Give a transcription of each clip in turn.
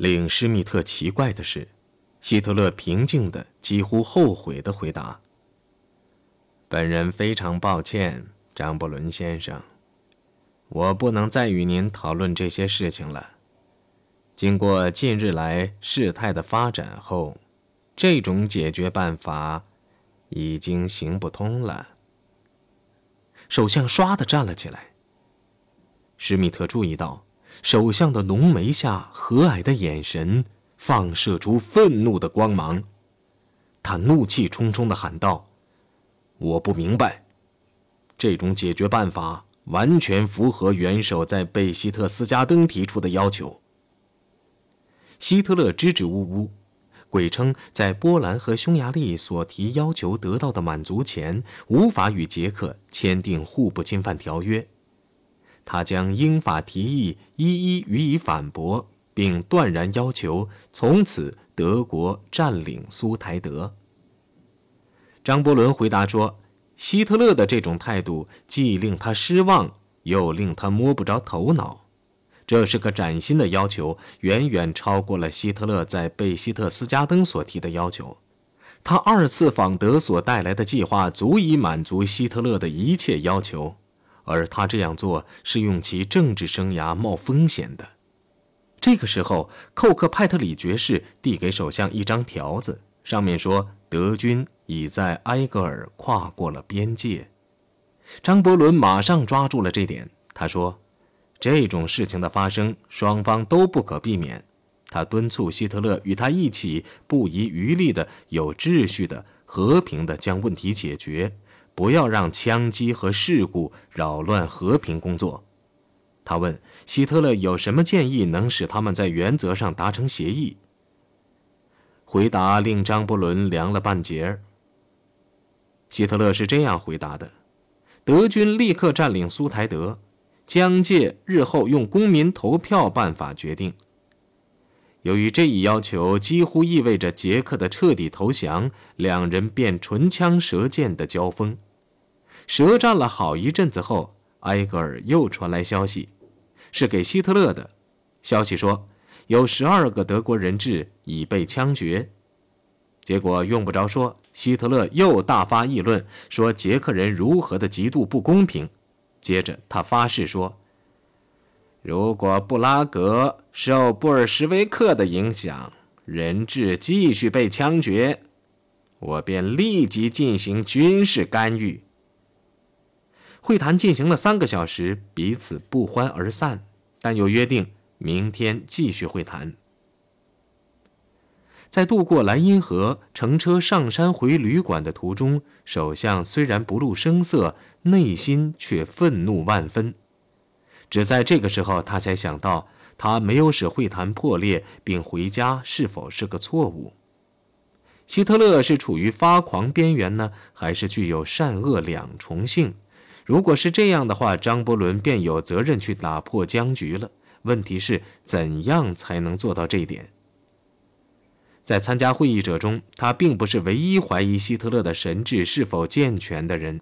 令施密特奇怪的是，希特勒平静的、几乎后悔的回答：“本人非常抱歉，张伯伦先生，我不能再与您讨论这些事情了。经过近日来事态的发展后，这种解决办法已经行不通了。”首相唰的站了起来。施密特注意到。首相的浓眉下和蔼的眼神放射出愤怒的光芒，他怒气冲冲地喊道：“我不明白，这种解决办法完全符合元首在贝希特斯加登提出的要求。”希特勒支支吾吾，鬼称在波兰和匈牙利所提要求得到的满足前，无法与捷克签订互不侵犯条约。他将英法提议一一予以反驳，并断然要求从此德国占领苏台德。张伯伦回答说：“希特勒的这种态度既令他失望，又令他摸不着头脑。这是个崭新的要求，远远超过了希特勒在贝希特斯加登所提的要求。他二次访德所带来的计划足以满足希特勒的一切要求。”而他这样做是用其政治生涯冒风险的。这个时候，寇克派特里爵士递给首相一张条子，上面说德军已在埃格尔跨过了边界。张伯伦马上抓住了这点，他说：“这种事情的发生，双方都不可避免。”他敦促希特勒与他一起不遗余力的、有秩序的、和平的将问题解决。不要让枪击和事故扰乱和平工作。他问希特勒有什么建议能使他们在原则上达成协议。回答令张伯伦凉了半截儿。希特勒是这样回答的：德军立刻占领苏台德，将借日后用公民投票办法决定。由于这一要求几乎意味着杰克的彻底投降，两人便唇枪舌剑的交锋。舌战了好一阵子后，埃格尔又传来消息，是给希特勒的。消息说，有十二个德国人质已被枪决。结果用不着说，希特勒又大发议论，说捷克人如何的极度不公平。接着他发誓说，如果布拉格受布尔什维克的影响，人质继续被枪决，我便立即进行军事干预。会谈进行了三个小时，彼此不欢而散，但又约定明天继续会谈。在渡过莱茵河、乘车上山回旅馆的途中，首相虽然不露声色，内心却愤怒万分。只在这个时候，他才想到，他没有使会谈破裂并回家是否是个错误。希特勒是处于发狂边缘呢，还是具有善恶两重性？如果是这样的话，张伯伦便有责任去打破僵局了。问题是怎样才能做到这一点？在参加会议者中，他并不是唯一怀疑希特勒的神智是否健全的人。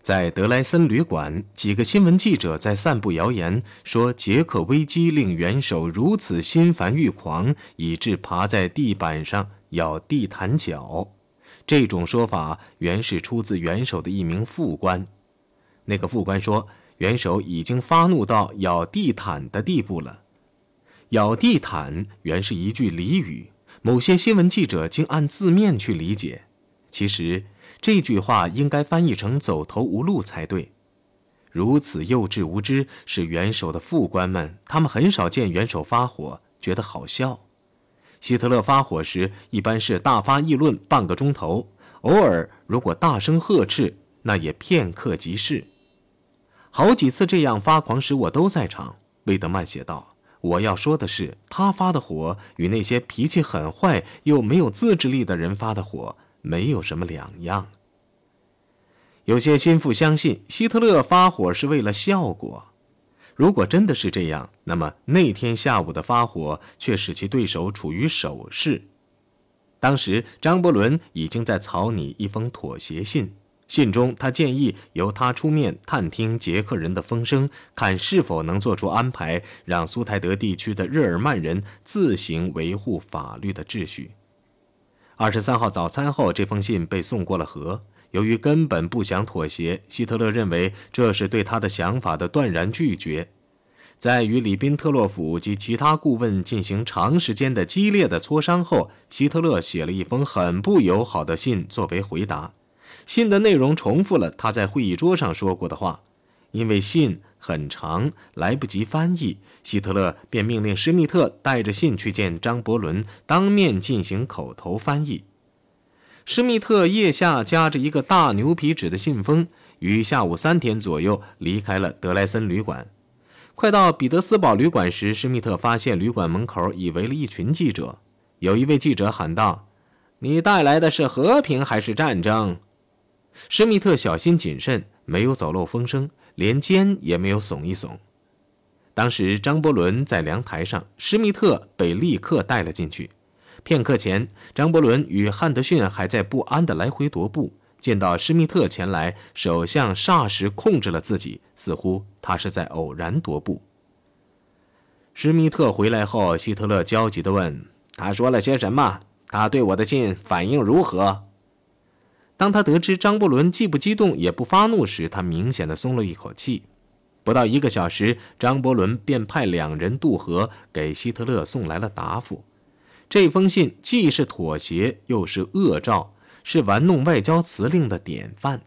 在德莱森旅馆，几个新闻记者在散布谣言，说杰克危机令元首如此心烦欲狂，以致爬在地板上咬地毯脚。这种说法原是出自元首的一名副官。那个副官说：“元首已经发怒到咬地毯的地步了。”咬地毯原是一句俚语，某些新闻记者竟按字面去理解。其实这句话应该翻译成“走投无路”才对。如此幼稚无知，是元首的副官们，他们很少见元首发火，觉得好笑。希特勒发火时，一般是大发议论半个钟头，偶尔如果大声呵斥，那也片刻即逝。好几次这样发狂时，我都在场。魏德曼写道：“我要说的是，他发的火与那些脾气很坏又没有自制力的人发的火没有什么两样。有些心腹相信希特勒发火是为了效果。如果真的是这样，那么那天下午的发火却使其对手处于守势。当时张伯伦已经在草拟一封妥协信。”信中，他建议由他出面探听捷克人的风声，看是否能做出安排，让苏台德地区的日耳曼人自行维护法律的秩序。二十三号早餐后，这封信被送过了河。由于根本不想妥协，希特勒认为这是对他的想法的断然拒绝。在与里宾特洛甫及其他顾问进行长时间的激烈的磋商后，希特勒写了一封很不友好的信作为回答。信的内容重复了他在会议桌上说过的话，因为信很长，来不及翻译，希特勒便命令施密特带着信去见张伯伦，当面进行口头翻译。施密特腋下夹着一个大牛皮纸的信封，于下午三点左右离开了德莱森旅馆。快到彼得斯堡旅馆时，施密特发现旅馆门口已围了一群记者，有一位记者喊道：“你带来的是和平还是战争？”施密特小心谨慎，没有走漏风声，连肩也没有耸一耸。当时张伯伦在凉台上，施密特被立刻带了进去。片刻前，张伯伦与汉德逊还在不安地来回踱步，见到施密特前来，首相霎时控制了自己，似乎他是在偶然踱步。施密特回来后，希特勒焦急地问：“他说了些什么？他对我的信反应如何？”当他得知张伯伦既不激动也不发怒时，他明显的松了一口气。不到一个小时，张伯伦便派两人渡河，给希特勒送来了答复。这封信既是妥协，又是恶兆，是玩弄外交辞令的典范。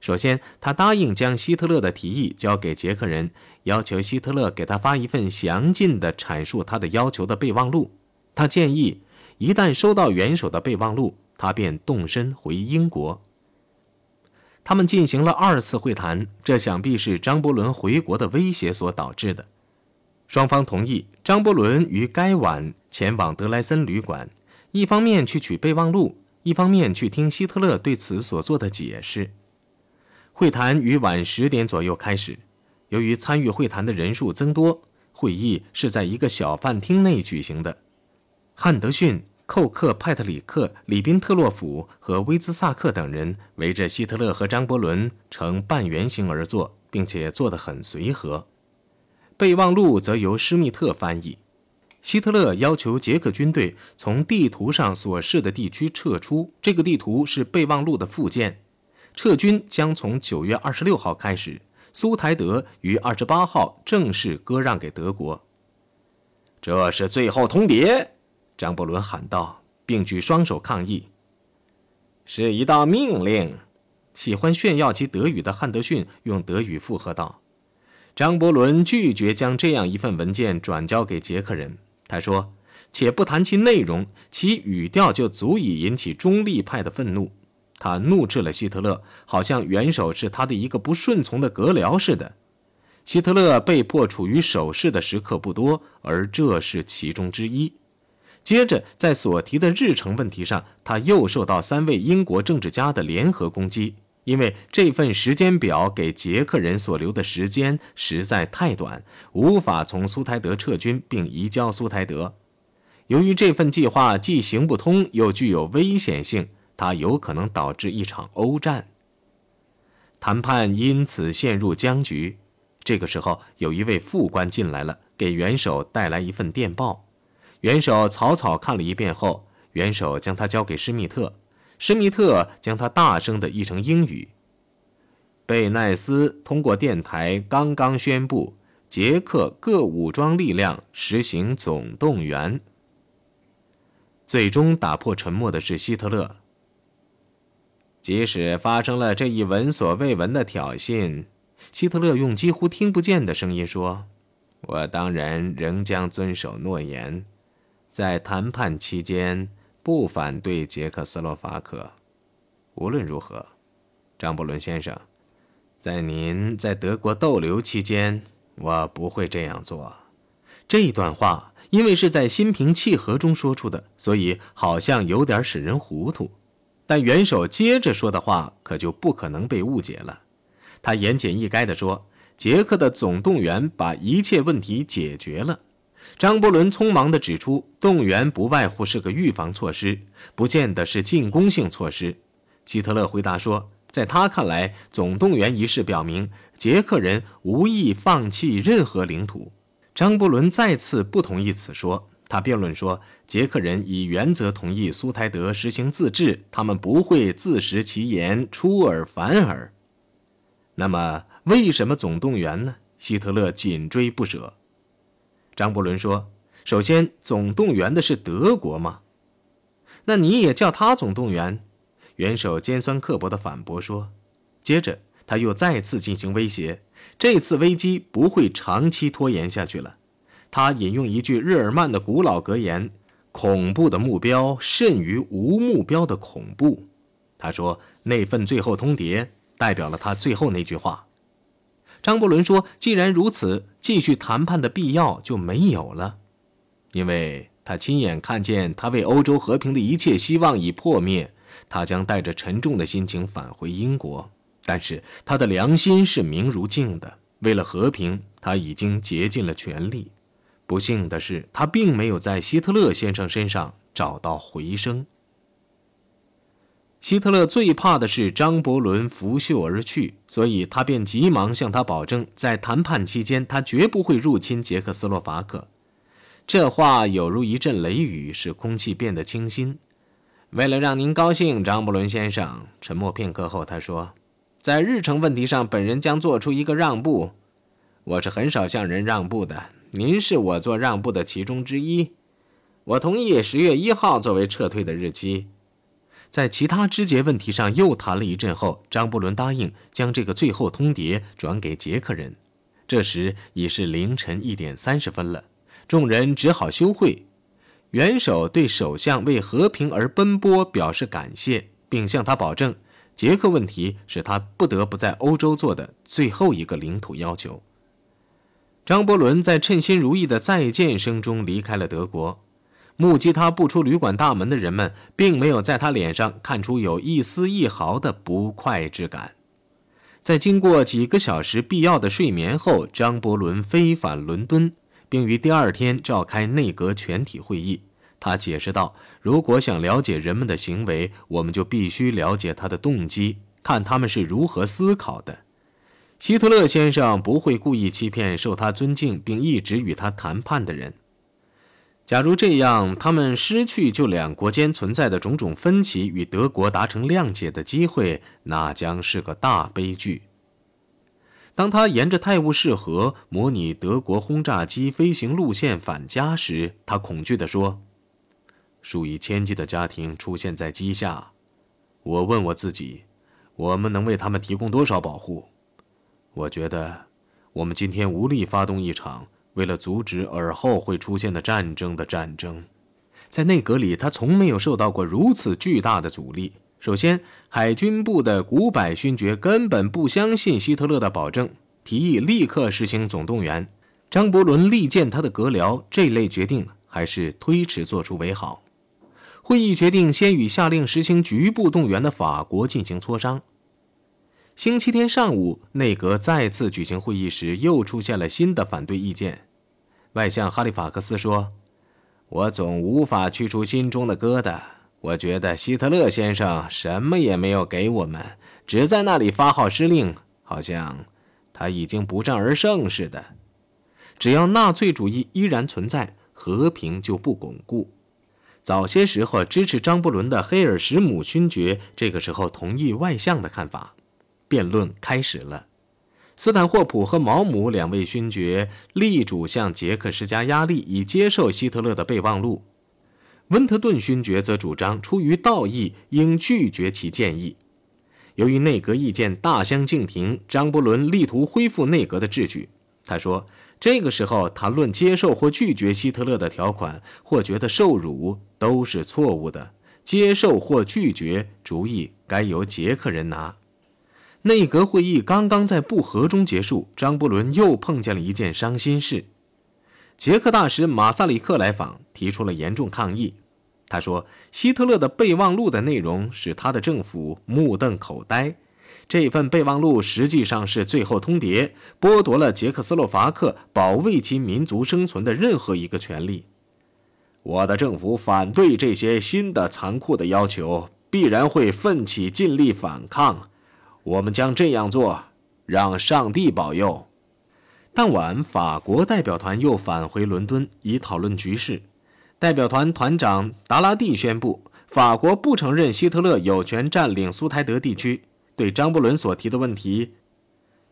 首先，他答应将希特勒的提议交给捷克人，要求希特勒给他发一份详尽的阐述他的要求的备忘录。他建议，一旦收到元首的备忘录，他便动身回英国。他们进行了二次会谈，这想必是张伯伦回国的威胁所导致的。双方同意张伯伦于该晚前往德莱森旅馆，一方面去取备忘录，一方面去听希特勒对此所做的解释。会谈于晚十点左右开始。由于参与会谈的人数增多，会议是在一个小饭厅内举行的。汉德逊。寇克、派特里克、里宾特洛甫和威兹萨克等人围着希特勒和张伯伦呈半圆形而坐，并且坐得很随和。备忘录则由施密特翻译。希特勒要求捷克军队从地图上所示的地区撤出，这个地图是备忘录的附件。撤军将从九月二十六号开始，苏台德于二十八号正式割让给德国。这是最后通牒。张伯伦喊道，并举双手抗议：“是一道命令。”喜欢炫耀其德语的汉德逊用德语附和道：“张伯伦拒绝将这样一份文件转交给捷克人。他说，且不谈其内容，其语调就足以引起中立派的愤怒。他怒斥了希特勒，好像元首是他的一个不顺从的阁僚似的。希特勒被迫处于守势的时刻不多，而这是其中之一。”接着，在所提的日程问题上，他又受到三位英国政治家的联合攻击，因为这份时间表给捷克人所留的时间实在太短，无法从苏台德撤军并移交苏台德。由于这份计划既行不通又具有危险性，它有可能导致一场欧战。谈判因此陷入僵局。这个时候，有一位副官进来了，给元首带来一份电报。元首草草看了一遍后，元首将它交给施密特，施密特将它大声地译成英语。贝奈斯通过电台刚刚宣布，捷克各武装力量实行总动员。最终打破沉默的是希特勒。即使发生了这一闻所未闻的挑衅，希特勒用几乎听不见的声音说：“我当然仍将遵守诺言。”在谈判期间，不反对捷克斯洛伐克。无论如何，张伯伦先生，在您在德国逗留期间，我不会这样做。这一段话因为是在心平气和中说出的，所以好像有点使人糊涂。但元首接着说的话可就不可能被误解了。他言简意赅地说：“捷克的总动员把一切问题解决了。”张伯伦匆忙地指出，动员不外乎是个预防措施，不见得是进攻性措施。希特勒回答说：“在他看来，总动员仪式表明捷克人无意放弃任何领土。张伯伦再次不同意此说，他辩论说，捷克人以原则同意苏台德实行自治，他们不会自食其言，出尔反尔。那么，为什么总动员呢？希特勒紧追不舍。张伯伦说：“首先，总动员的是德国吗？那你也叫他总动员？”元首尖酸刻薄地反驳说，接着他又再次进行威胁，这次危机不会长期拖延下去了。他引用一句日耳曼的古老格言：“恐怖的目标甚于无目标的恐怖。”他说，那份最后通牒代表了他最后那句话。张伯伦说：“既然如此，继续谈判的必要就没有了，因为他亲眼看见他为欧洲和平的一切希望已破灭。”他将带着沉重的心情返回英国，但是他的良心是明如镜的。为了和平，他已经竭尽了全力。不幸的是，他并没有在希特勒先生身上找到回声。希特勒最怕的是张伯伦拂袖而去，所以他便急忙向他保证，在谈判期间，他绝不会入侵捷克斯洛伐克。这话有如一阵雷雨，使空气变得清新。为了让您高兴，张伯伦先生沉默片刻后，他说：“在日程问题上，本人将做出一个让步。我是很少向人让步的，您是我做让步的其中之一。我同意十月一号作为撤退的日期。”在其他枝节问题上又谈了一阵后，张伯伦答应将这个最后通牒转给捷克人。这时已是凌晨一点三十分了，众人只好休会。元首对首相为和平而奔波表示感谢，并向他保证，捷克问题是他不得不在欧洲做的最后一个领土要求。张伯伦在称心如意的再见声中离开了德国。目击他步出旅馆大门的人们，并没有在他脸上看出有一丝一毫的不快之感。在经过几个小时必要的睡眠后，张伯伦飞返伦敦。并于第二天召开内阁全体会议。他解释道：“如果想了解人们的行为，我们就必须了解他的动机，看他们是如何思考的。希特勒先生不会故意欺骗受他尊敬并一直与他谈判的人。假如这样，他们失去就两国间存在的种种分歧与德国达成谅解的机会，那将是个大悲剧。”当他沿着泰晤士河模拟德国轰炸机飞行路线返家时，他恐惧地说：“数以千计的家庭出现在机下，我问我自己，我们能为他们提供多少保护？我觉得，我们今天无力发动一场为了阻止尔后会出现的战争的战争。在内阁里，他从没有受到过如此巨大的阻力。”首先，海军部的古柏勋爵根本不相信希特勒的保证，提议立刻实行总动员。张伯伦力荐他的阁僚，这类决定还是推迟做出为好。会议决定先与下令实行局部动员的法国进行磋商。星期天上午，内阁再次举行会议时，又出现了新的反对意见。外相哈利法克斯说：“我总无法去除心中的疙瘩。”我觉得希特勒先生什么也没有给我们，只在那里发号施令，好像他已经不战而胜似的。只要纳粹主义依然存在，和平就不巩固。早些时候支持张伯伦的黑尔什姆勋爵，这个时候同意外相的看法。辩论开始了。斯坦霍普和毛姆两位勋爵力主向杰克施加压力，以接受希特勒的备忘录。温特顿勋爵则主张，出于道义，应拒绝其建议。由于内阁意见大相径庭，张伯伦力图恢复内阁的秩序。他说：“这个时候谈论接受或拒绝希特勒的条款，或觉得受辱，都是错误的。接受或拒绝，主意该由捷克人拿。”内阁会议刚刚在不和中结束，张伯伦又碰见了一件伤心事。捷克大使马萨里克来访，提出了严重抗议。他说：“希特勒的备忘录的内容使他的政府目瞪口呆。这份备忘录实际上是最后通牒，剥夺了捷克斯洛伐克保卫其民族生存的任何一个权利。我的政府反对这些新的残酷的要求，必然会奋起尽力反抗。我们将这样做，让上帝保佑。当晚，法国代表团又返回伦敦，以讨论局势。代表团团长达拉蒂宣布，法国不承认希特勒有权占领苏台德地区。对张伯伦所提的问题，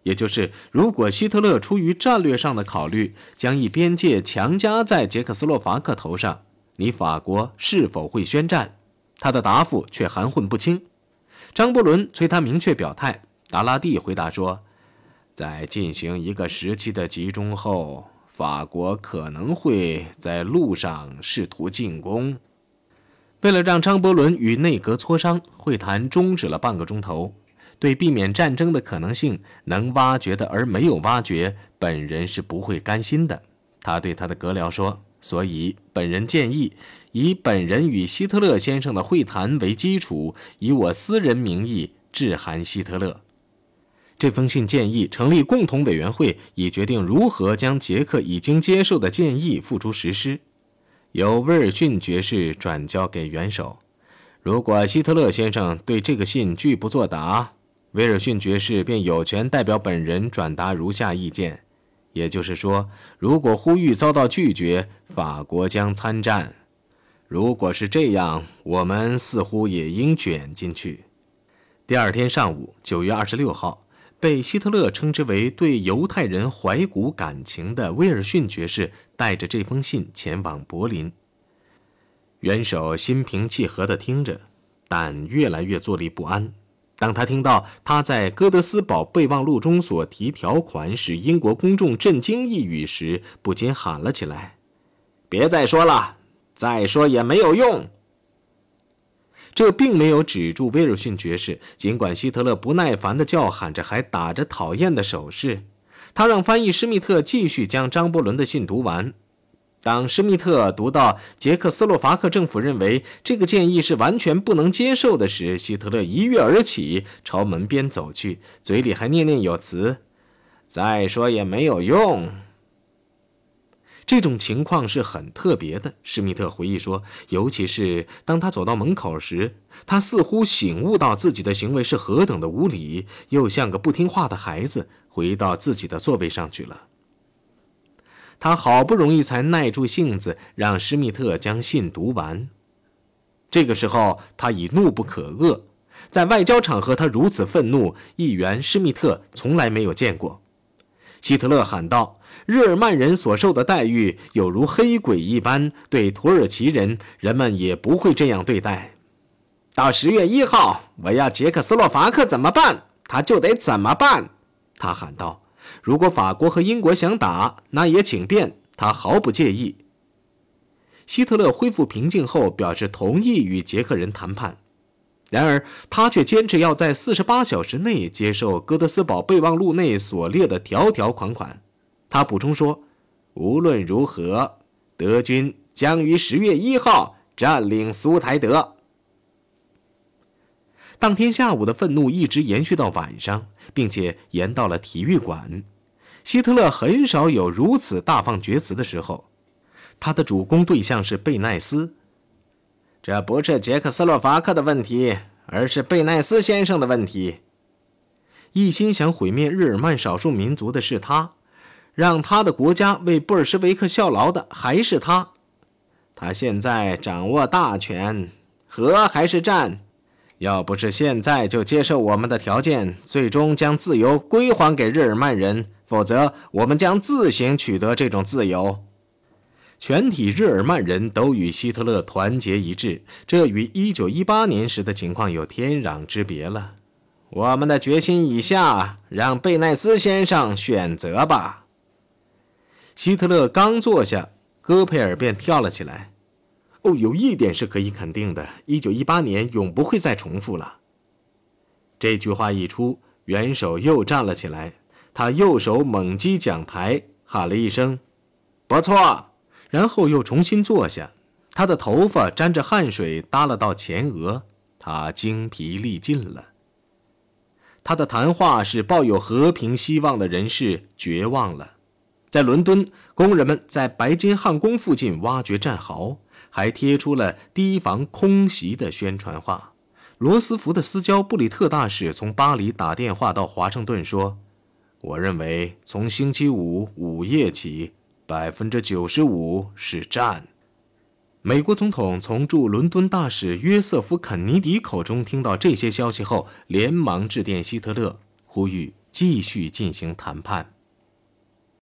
也就是如果希特勒出于战略上的考虑，将一边界强加在捷克斯洛伐克头上，你法国是否会宣战？他的答复却含混不清。张伯伦催他明确表态，达拉蒂回答说，在进行一个时期的集中后。法国可能会在路上试图进攻。为了让张伯伦与内阁磋商，会谈终止了半个钟头。对避免战争的可能性，能挖掘的而没有挖掘，本人是不会甘心的。他对他的阁僚说：“所以，本人建议以本人与希特勒先生的会谈为基础，以我私人名义致函希特勒。”这封信建议成立共同委员会，以决定如何将捷克已经接受的建议付诸实施，由威尔逊爵士转交给元首。如果希特勒先生对这个信拒不作答，威尔逊爵士便有权代表本人转达如下意见：也就是说，如果呼吁遭到拒绝，法国将参战；如果是这样，我们似乎也应卷进去。第二天上午，九月二十六号。被希特勒称之为对犹太人怀古感情的威尔逊爵士带着这封信前往柏林。元首心平气和地听着，但越来越坐立不安。当他听到他在哥德斯堡备忘录中所提条款使英国公众震惊一语时，不禁喊了起来：“别再说了，再说也没有用。”这并没有止住威尔逊爵士，尽管希特勒不耐烦地叫喊着，还打着讨厌的手势。他让翻译施密特继续将张伯伦的信读完。当施密特读到捷克斯洛伐克政府认为这个建议是完全不能接受的时，希特勒一跃而起，朝门边走去，嘴里还念念有词：“再说也没有用。”这种情况是很特别的，施密特回忆说，尤其是当他走到门口时，他似乎醒悟到自己的行为是何等的无理，又像个不听话的孩子，回到自己的座位上去了。他好不容易才耐住性子，让施密特将信读完。这个时候，他已怒不可遏，在外交场合，他如此愤怒，议员施密特从来没有见过。希特勒喊道。日耳曼人所受的待遇有如黑鬼一般，对土耳其人，人们也不会这样对待。到十月一号，我要捷克斯洛伐克怎么办，他就得怎么办。他喊道：“如果法国和英国想打，那也请便。”他毫不介意。希特勒恢复平静后，表示同意与捷克人谈判，然而他却坚持要在四十八小时内接受哥德斯堡备忘录内所列的条条款款。他补充说：“无论如何，德军将于十月一号占领苏台德。”当天下午的愤怒一直延续到晚上，并且延到了体育馆。希特勒很少有如此大放厥词的时候。他的主攻对象是贝奈斯。这不是捷克斯洛伐克的问题，而是贝奈斯先生的问题。一心想毁灭日耳曼少数民族的是他。让他的国家为布尔什维克效劳的还是他，他现在掌握大权，和还是战？要不是现在就接受我们的条件，最终将自由归还给日耳曼人，否则我们将自行取得这种自由。全体日耳曼人都与希特勒团结一致，这与1918年时的情况有天壤之别了。我们的决心已下，让贝奈斯先生选择吧。希特勒刚坐下，戈培尔便跳了起来。哦，有一点是可以肯定的：一九一八年永不会再重复了。这句话一出，元首又站了起来，他右手猛击讲台，喊了一声：“不错。”然后又重新坐下。他的头发沾着汗水耷了到前额，他精疲力尽了。他的谈话使抱有和平希望的人士绝望了。在伦敦，工人们在白金汉宫附近挖掘战壕，还贴出了提防空袭的宣传画。罗斯福的私交布里特大使从巴黎打电话到华盛顿说：“我认为从星期五午夜起，百分之九十五是战。”美国总统从驻伦敦大使约瑟夫·肯尼迪口中听到这些消息后，连忙致电希特勒，呼吁继续进行谈判。